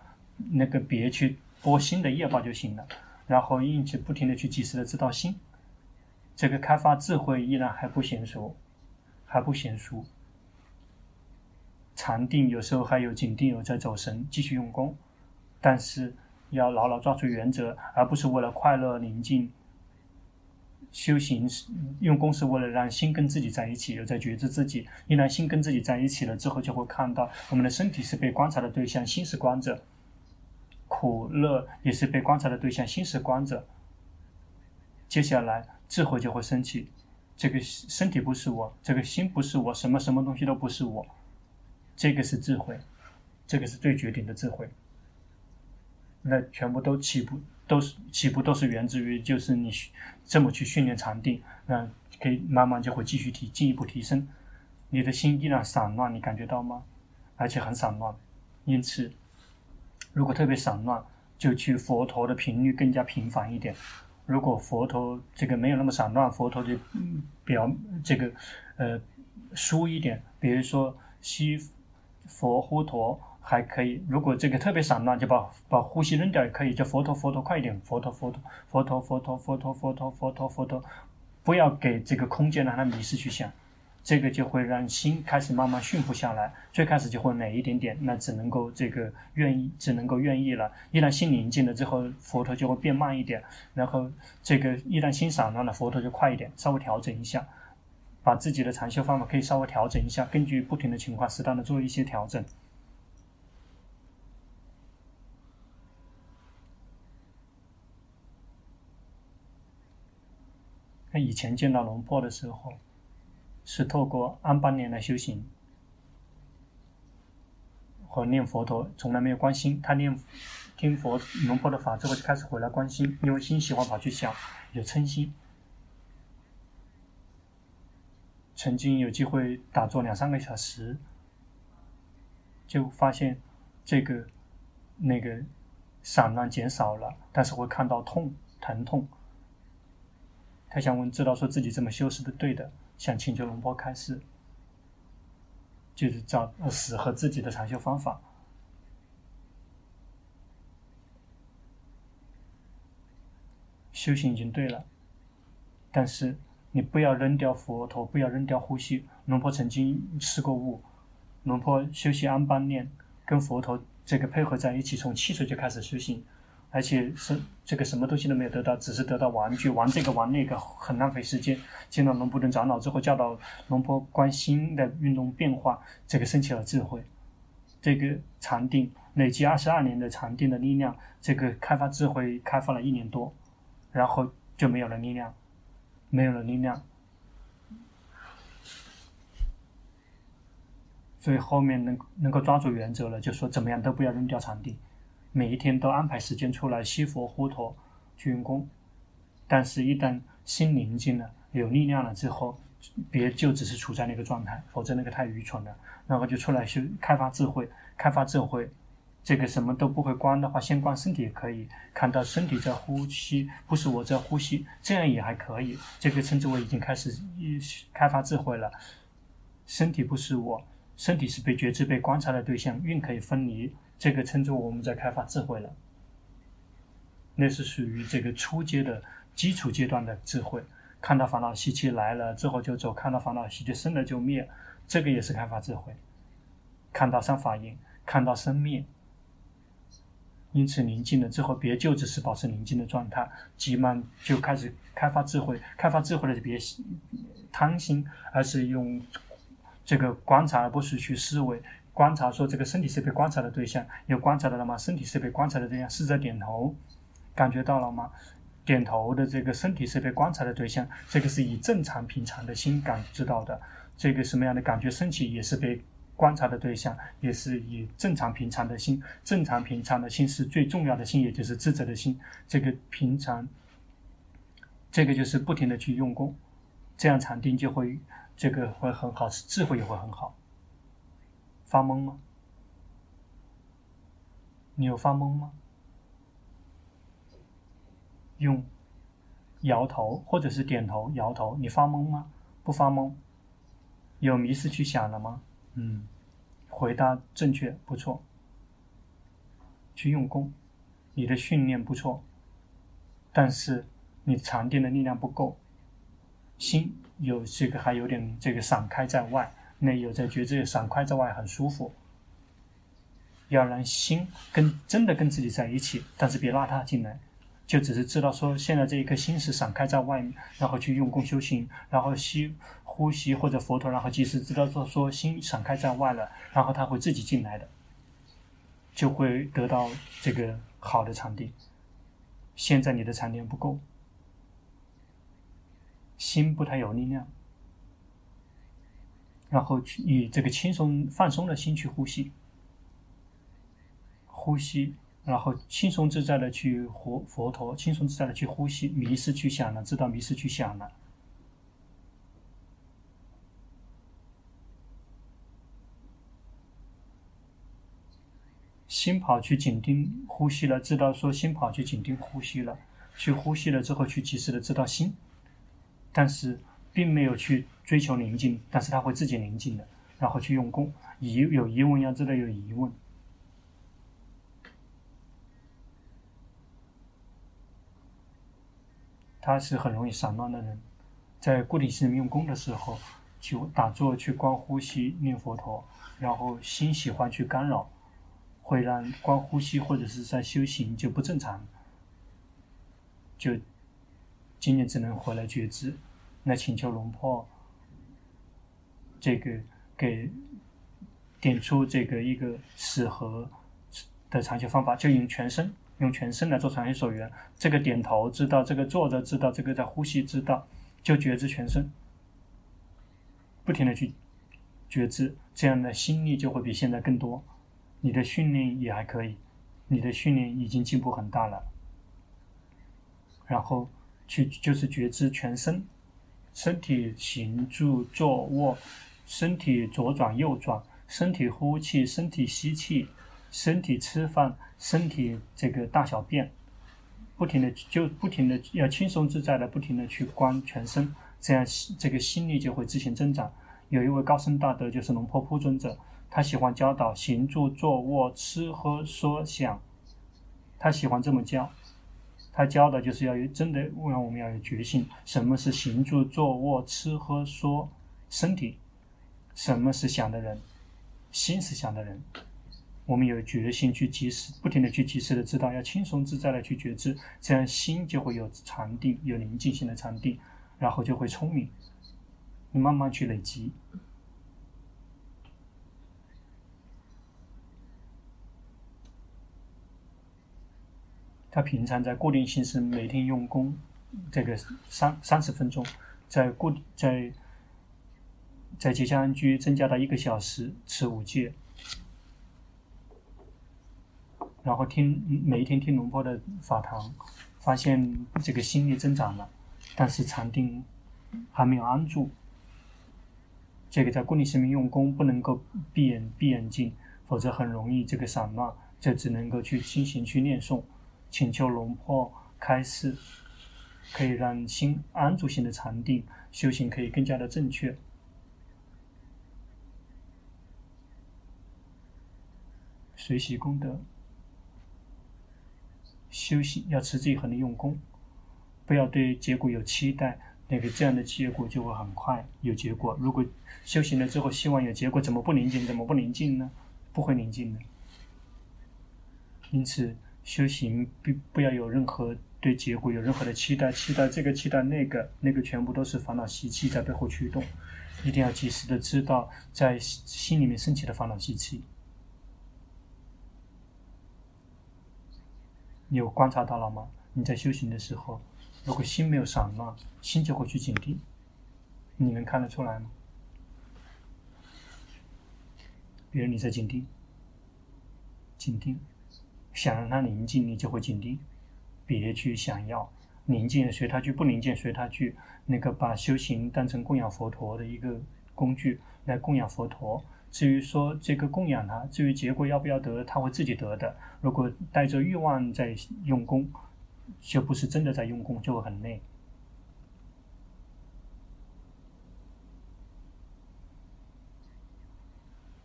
那个别去播新的业报就行了。然后一直不停的去及时的知道心，这个开发智慧依然还不娴熟，还不娴熟。禅定有时候还有紧定，有在走神，继续用功，但是要牢牢抓住原则，而不是为了快乐宁静。修行用功是为了让心跟自己在一起，有在觉知自己。一旦心跟自己在一起了之后，就会看到我们的身体是被观察的对象，心是观者；苦乐也是被观察的对象，心是观者。接下来智慧就会升起，这个身体不是我，这个心不是我，什么什么东西都不是我。这个是智慧，这个是最绝顶的智慧。那全部都起步，都是起步，都是源自于就是你这么去训练禅定，那可以慢慢就会继续提，进一步提升。你的心依然散乱，你感觉到吗？而且很散乱。因此，如果特别散乱，就去佛陀的频率更加频繁一点。如果佛陀这个没有那么散乱，佛陀就表这个呃疏一点，比如说西。佛呼陀还可以，如果这个特别散乱，就把把呼吸扔掉也可以，叫佛陀佛陀快一点，佛陀佛陀佛陀佛陀佛陀佛陀佛陀佛陀，不要给这个空间让它迷失去想，这个就会让心开始慢慢驯服下来。最开始就会美一点点，那只能够这个愿意，只能够愿意了。一旦心宁静了之后，佛陀就会变慢一点。然后这个一旦心散乱了，佛陀就快一点，稍微调整一下，把自己的禅修方法可以稍微调整一下，根据不同的情况，适当的做一些调整。以前见到龙婆的时候，是透过安般念来修行和念佛陀，从来没有关心。他念听佛龙婆的法之后，就开始回来关心，因为心喜欢跑去想，有嗔心。曾经有机会打坐两三个小时，就发现这个那个散乱减少了，但是会看到痛疼痛。他想问，知道说自己这么修是的对的，想请求龙波开示，就是找适合自己的禅修方法。修行已经对了，但是你不要扔掉佛陀，不要扔掉呼吸。龙婆曾经试过悟，龙婆修习安般念，跟佛陀这个配合在一起，从七岁就开始修行。而且是这个什么东西都没有得到，只是得到玩具，玩这个玩那个，很浪费时间。见到龙布顿长老之后，教导龙波观心的运动变化，这个升起了智慧。这个禅定累积二十二年的禅定的力量，这个开发智慧开发了一年多，然后就没有了力量，没有了力量。所以后面能能够抓住原则了，就说怎么样都不要扔掉禅定。每一天都安排时间出来吸佛呼陀去用功，但是，一旦心宁静了、有力量了之后，别就只是处在那个状态，否则那个太愚蠢了。然后就出来修开发智慧，开发智慧，这个什么都不会观的话，先观身体也可以，看到身体在呼吸，不是我在呼吸，这样也还可以。这个称之为已经开始开发智慧了。身体不是我，身体是被觉知、被观察的对象，运可以分离。这个称作我们在开发智慧了，那是属于这个初阶的基础阶段的智慧。看到烦恼习气来了之后就走，看到烦恼习气生了就灭，这个也是开发智慧。看到三法印，看到生灭，因此宁静了之后，别就只是保持宁静的状态，急忙就开始开发智慧。开发智慧的就别贪心，而是用这个观察，而不是去思维。观察说，这个身体是被观察的对象，有观察到了吗？身体是被观察的对象，是在点头，感觉到了吗？点头的这个身体是被观察的对象，这个是以正常平常的心感知到的。这个什么样的感觉升起，也是被观察的对象，也是以正常平常的心。正常平常的心是最重要的心，也就是智者的心。这个平常，这个就是不停的去用功，这样禅定就会这个会很好，智慧也会很好。发懵吗？你有发懵吗？用摇头或者是点头摇头，你发懵吗？不发懵。有迷失去想了吗？嗯，回答正确，不错。去用功，你的训练不错，但是你禅定的力量不够，心有这个还有点这个散开在外。内有在觉知，闪开在外很舒服。要让心跟真的跟自己在一起，但是别拉他进来，就只是知道说现在这一颗心是闪开在外面，然后去用功修行，然后吸呼吸或者佛陀，然后即使知道说说心闪开在外了，然后他会自己进来的，就会得到这个好的禅定。现在你的禅定不够，心不太有力量。然后去以这个轻松放松的心去呼吸，呼吸，然后轻松自在的去活佛陀，轻松自在的去呼吸，迷失去想了，知道迷失去想了，心跑去紧盯呼吸了，知道说心跑去紧盯呼吸了，去呼吸了之后去及时的知道心，但是。并没有去追求宁静，但是他会自己宁静的，然后去用功。疑有疑问要知道有疑问，他是很容易散乱的人，在固定性用功的时候，去打坐去观呼吸念佛陀，然后心喜欢去干扰，会让观呼吸或者是在修行就不正常，就今年只能回来觉知。在请求龙婆这个给点出这个一个适合的长修方法，就用全身，用全身来做长修所缘。这个点头知道，这个坐着知道，这个在呼吸知道，就觉知全身，不停的去觉知，这样的心力就会比现在更多。你的训练也还可以，你的训练已经进步很大了。然后去就是觉知全身，身体行住坐卧，身体左转右转，身体呼气，身体吸气。身体吃饭，身体这个大小便，不停的就不停的要轻松自在的不停的去观全身，这样这个心力就会自行增长。有一位高僧大德就是龙婆铺尊者，他喜欢教导行住坐卧吃喝说想，他喜欢这么教，他教的就是要有真的让我们要有决心，什么是行住坐卧吃喝说身体，什么是想的人，心是想的人。我们有决心去及时，不停的去及时的知道，要轻松自在的去觉知，这样心就会有禅定，有宁静心的禅定，然后就会聪明。慢慢去累积。他平常在固定形式每天用功，这个三三十分钟，在固在在结香安居增加到一个小时，持五戒。然后听每一天听龙婆的法堂，发现这个心力增长了，但是禅定还没有安住。这个在固定寺里面用功不能够闭眼闭眼睛，否则很容易这个散乱，就只能够去清醒去念诵，请求龙婆开示，可以让心安住心的禅定修行可以更加的正确。随喜功德。修行要持之以恒的用功，不要对结果有期待，那个这样的结果就会很快有结果。如果修行了之后希望有结果，怎么不宁静？怎么不宁静呢？不会宁静的。因此，修行不不要有任何对结果有任何的期待，期待这个期待那个，那个全部都是烦恼习气在背后驱动。一定要及时的知道在心里面升起的烦恼习气。你有观察到了吗？你在修行的时候，如果心没有散乱，心就会去紧盯。你能看得出来吗？比如你在紧盯，紧盯，想让它宁静，你就会紧盯。别去想要宁静，随它去；不宁静，随它去。那个把修行当成供养佛陀的一个工具来供养佛陀。至于说这个供养他，至于结果要不要得，他会自己得的。如果带着欲望在用功，就不是真的在用功，就会很累。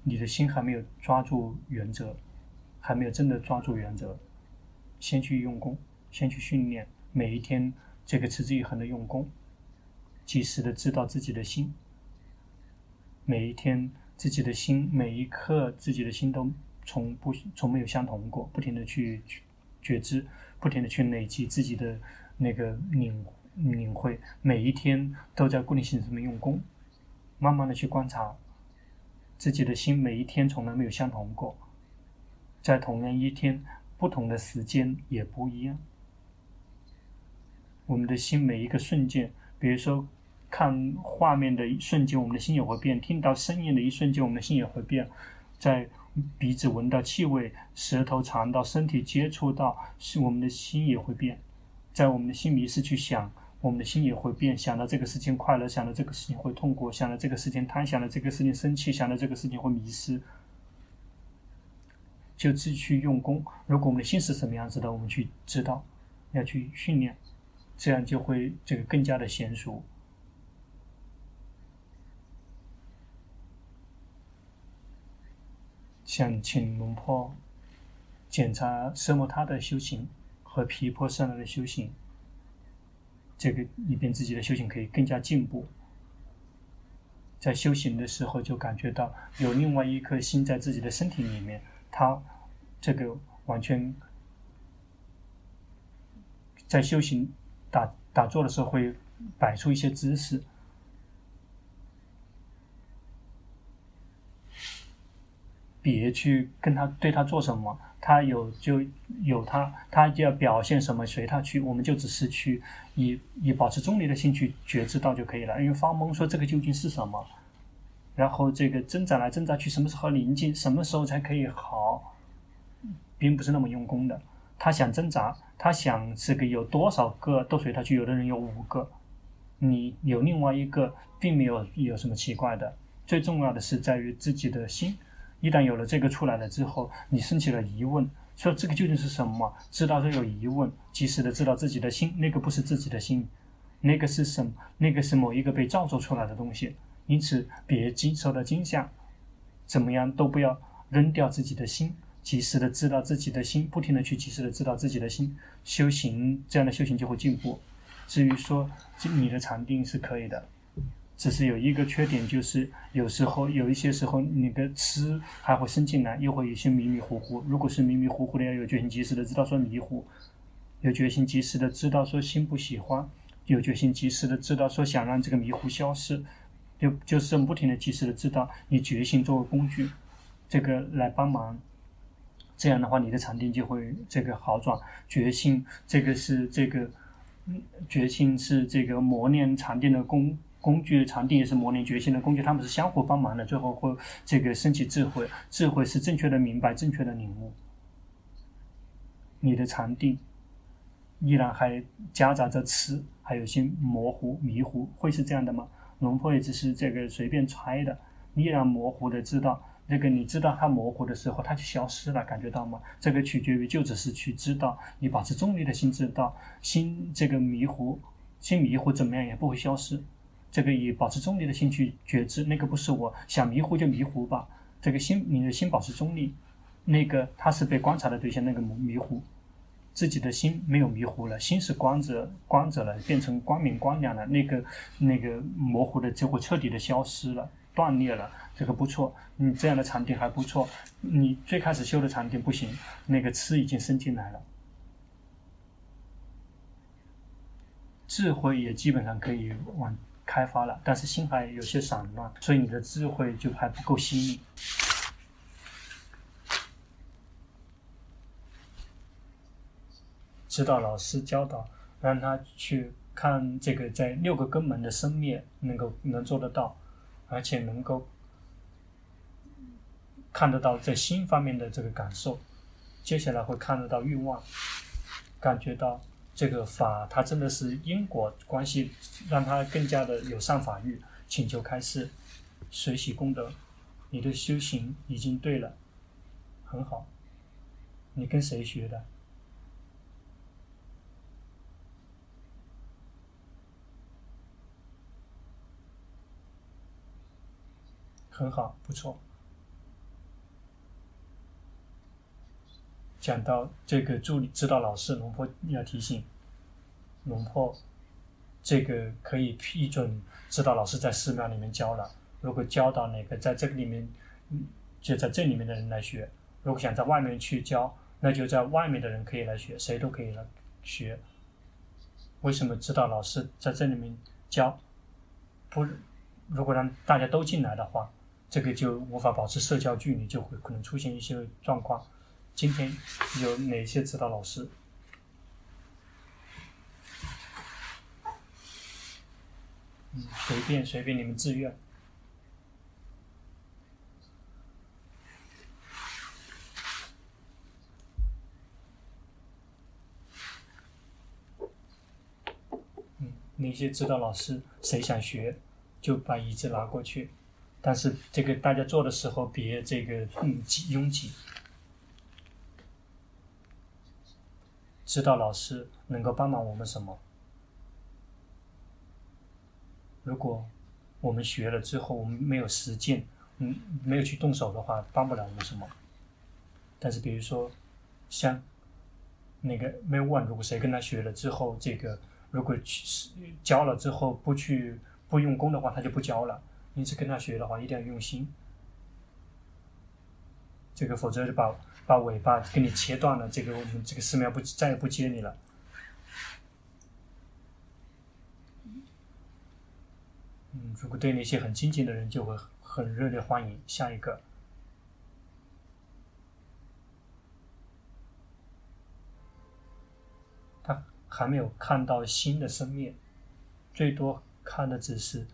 你的心还没有抓住原则，还没有真的抓住原则，先去用功，先去训练，每一天这个持之以恒的用功，及时的知道自己的心，每一天。自己的心，每一刻自己的心都从不从没有相同过，不停的去觉知，不停的去累积自己的那个领领会，每一天都在固定形式里面用功，慢慢的去观察自己的心，每一天从来没有相同过，在同样一天，不同的时间也不一样。我们的心每一个瞬间，比如说。看画面的一瞬间，我们的心也会变；听到声音的一瞬间，我们的心也会变。在鼻子闻到气味，舌头尝到，身体接触到，是我们的心也会变。在我们的心迷失去想，我们的心也会变。想到这个事情快乐，想到这个事情会痛苦，想到这个事情贪，想到这个事情生气，想到这个事情会迷失。就继续用功。如果我们的心是什么样子的，我们去知道，要去训练，这样就会这个更加的娴熟。想请龙婆检查奢摩他的修行和皮婆舍那的修行，这个以便自己的修行可以更加进步。在修行的时候就感觉到有另外一颗心在自己的身体里面，他这个完全在修行打打坐的时候会摆出一些姿势。别去跟他对他做什么，他有就有他，他就要表现什么随他去，我们就只是去以以保持中立的心去觉知到就可以了。因为发懵说这个究竟是什么，然后这个挣扎来挣扎去，什么时候宁静，什么时候才可以好，并不是那么用功的。他想挣扎，他想这个有多少个都随他去，有的人有五个，你有另外一个，并没有有什么奇怪的。最重要的是在于自己的心。一旦有了这个出来了之后，你升起了疑问，说这个究竟是什么？知道说有疑问，及时的知道自己的心，那个不是自己的心，那个是什么？那个是某一个被造作出来的东西。因此，别惊受到惊吓，怎么样都不要扔掉自己的心，及时的知道自己的心，不停的去及时的知道自己的心，修行这样的修行就会进步。至于说你的禅定是可以的。只是有一个缺点，就是有时候有一些时候，你的词还会伸进来，又会有些迷迷糊糊。如果是迷迷糊糊的，要有决心及时的知道说迷糊，有决心及时的知道说心不喜欢，有决心及时的知道说想让这个迷糊消失，就就是不停的及时的知道，以决心作为工具，这个来帮忙。这样的话，你的禅定就会这个好转。决心这个是这个，决心是这个磨练禅定的工。工具禅定也是磨练决心的工具，他们是相互帮忙的，最后会这个升起智慧。智慧是正确的明白，正确的领悟。你的禅定依然还夹杂着痴，还有些模糊、迷糊，会是这样的吗？龙婆也只是这个随便揣的，依然模糊的知道。那个你知道它模糊的时候，它就消失了，感觉到吗？这个取决于就只是去知道，你保持中立的心知道，心这个迷糊，心迷糊怎么样也不会消失。这个以保持中立的心去觉知，那个不是我想迷糊就迷糊吧。这个心，你的心保持中立，那个它是被观察的对象，那个迷糊，自己的心没有迷糊了，心是光着光着了，变成光明光亮了，那个那个模糊的就会彻底的消失了，断裂了。这个不错，你这样的禅定还不错。你最开始修的禅定不行，那个痴已经生进来了，智慧也基本上可以往。开发了，但是心还有些散乱，所以你的智慧就还不够细腻。指导老师教导，让他去看这个在六个根门的生灭，能够能做得到，而且能够看得到在心方面的这个感受。接下来会看得到欲望，感觉到。这个法，它真的是因果关系，让它更加的有善法欲，请求开示，随喜功德，你的修行已经对了，很好。你跟谁学的？很好，不错。讲到这个助理指导老师龙婆要提醒龙婆，这个可以批准指导老师在寺庙里面教了。如果教到哪个在这个里面，就在这里面的人来学；如果想在外面去教，那就在外面的人可以来学，谁都可以来学。为什么指导老师在这里面教？不，如果让大家都进来的话，这个就无法保持社交距离，就会可能出现一些状况。今天有哪些指导老师？嗯，随便随便，你们自愿。嗯，哪些指导老师？谁想学，就把椅子拿过去。但是这个大家做的时候别这个嗯挤拥挤。指导老师能够帮忙我们什么？如果我们学了之后，我们没有实践，嗯，没有去动手的话，帮不了我们什么。但是，比如说，像那个没有问，如果谁跟他学了之后，这个如果去教了之后不去不用功的话，他就不教了。因此跟他学的话，一定要用心。这个否则就把把尾巴给你切断了，这个我们这个寺庙不再也不接你了。嗯，如果对那些很亲近的人，就会很热烈欢迎。下一个，他还没有看到新的生命，最多看的只是。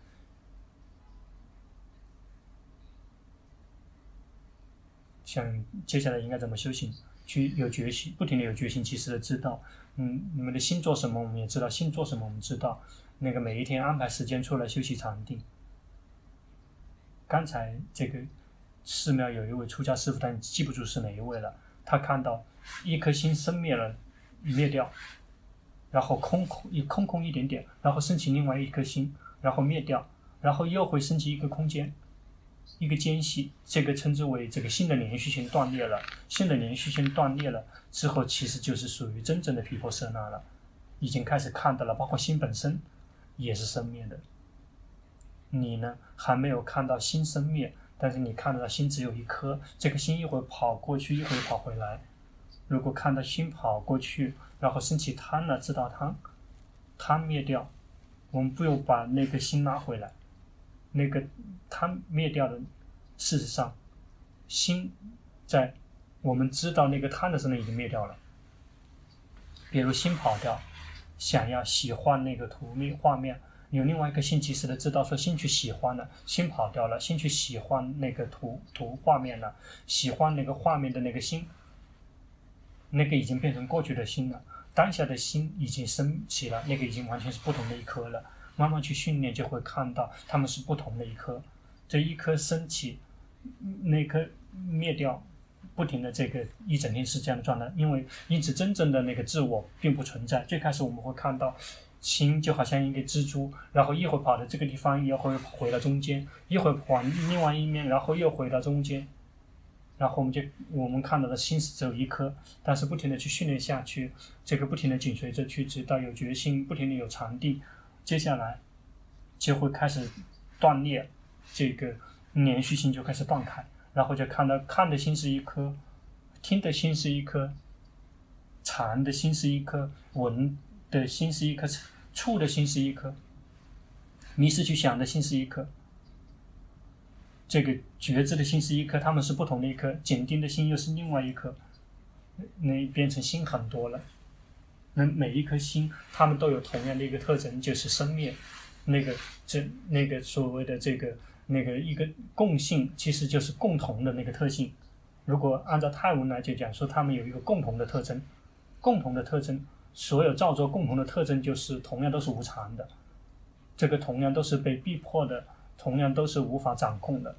像接下来应该怎么修行，去有决心，不停的有决心，及时的知道，嗯，你们的心做什么，我们也知道；心做什么，我们知道。那个每一天安排时间出来休息禅定。刚才这个寺庙有一位出家师父，但记不住是哪一位了。他看到一颗心生灭了，灭掉，然后空空一空空一点点，然后升起另外一颗心，然后灭掉，然后又会升起一个空间。一个间隙，这个称之为这个心的连续性断裂了。心的连续性断裂了之后，其实就是属于真正的毗婆舍那了，已经开始看到了，包括心本身也是生灭的。你呢，还没有看到心生灭，但是你看到心只有一颗，这个心一会儿跑过去，一会儿跑回来。如果看到心跑过去，然后升起贪了，知道贪，贪灭掉，我们不用把那个心拉回来。那个贪灭掉的，事实上，心在我们知道那个贪的时候已经灭掉了。比如心跑掉，想要喜欢那个图面画面，有另外一个心及时的知道说心去喜欢了，心跑掉了，心去喜欢那个图图画面了，喜欢那个画面的那个心，那个已经变成过去的心了，当下的心已经升起了，那个已经完全是不同的一颗了。慢慢去训练，就会看到他们是不同的一颗，这一颗升起，那颗灭掉，不停的这个一整天是这样的状态。因为因此真正的那个自我并不存在。最开始我们会看到心就好像一个蜘蛛，然后一会儿跑到这个地方，一会儿回到中间，一会儿跑另外一面，然后又回到中间，然后我们就我们看到的心是只有一颗，但是不停的去训练下去，这个不停的紧随着去，直到有决心，不停的有禅定。接下来就会开始断裂，这个连续性就开始断开，然后就看到看的心是一颗，听的心是一颗，禅的心是一颗，闻的心是一颗，触的心是一颗，迷失去想的心是一颗，这个觉知的心是一颗，他们是不同的一颗，紧盯的心又是另外一颗，那变成心很多了。那每一颗心，他们都有同样的一个特征，就是生灭。那个这那个所谓的这个那个一个共性，其实就是共同的那个特性。如果按照泰文来就讲说，他们有一个共同的特征，共同的特征，所有造作共同的特征就是同样都是无常的，这个同样都是被逼迫的，同样都是无法掌控的。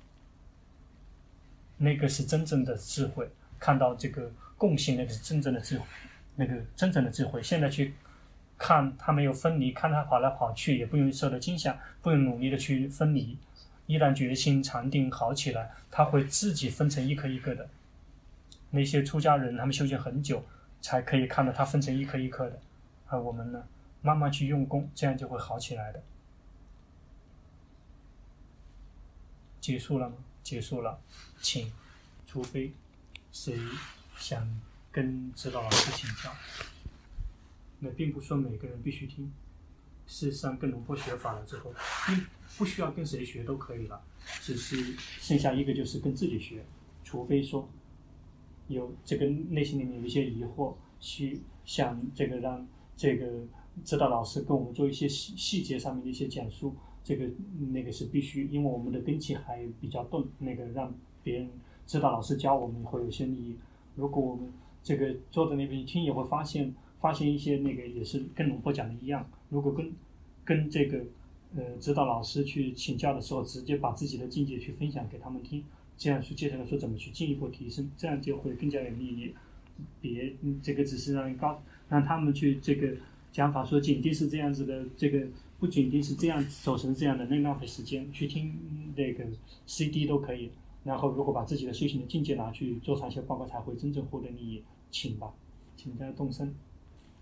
那个是真正的智慧，看到这个共性，那个是真正的智慧。那个真正的智慧，现在去看他没有分离，看他跑来跑去，也不用受到惊吓，不用努力的去分离。一旦决心禅定好起来，他会自己分成一颗一颗的。那些出家人，他们修行很久，才可以看到他分成一颗一颗的。而我们呢，慢慢去用功，这样就会好起来的。结束了吗？结束了，请，除非谁想。跟指导老师请教，那并不说每个人必须听。事实上，跟龙婆学法了之后，并不需要跟谁学都可以了，只是剩下一个就是跟自己学。除非说有这个内心里面有一些疑惑，需想这个让这个指导老师跟我们做一些细细节上面的一些讲述，这个那个是必须，因为我们的根基还比较钝，那个让别人指导老师教我们会有些利益。如果我们这个坐在那边听也会发现，发现一些那个也是跟龙婆讲的一样。如果跟跟这个呃指导老师去请教的时候，直接把自己的境界去分享给他们听，这样去接下来说怎么去进一步提升，这样就会更加有利益。别这个只是让人高让他们去这个讲法说紧盯是这样子的，这个不仅仅是这样走成这样的，那浪费时间。去听那个 CD 都可以。然后，如果把自己的修行的境界拿去做禅修报告，才会真正获得利益。请吧，请大家动身。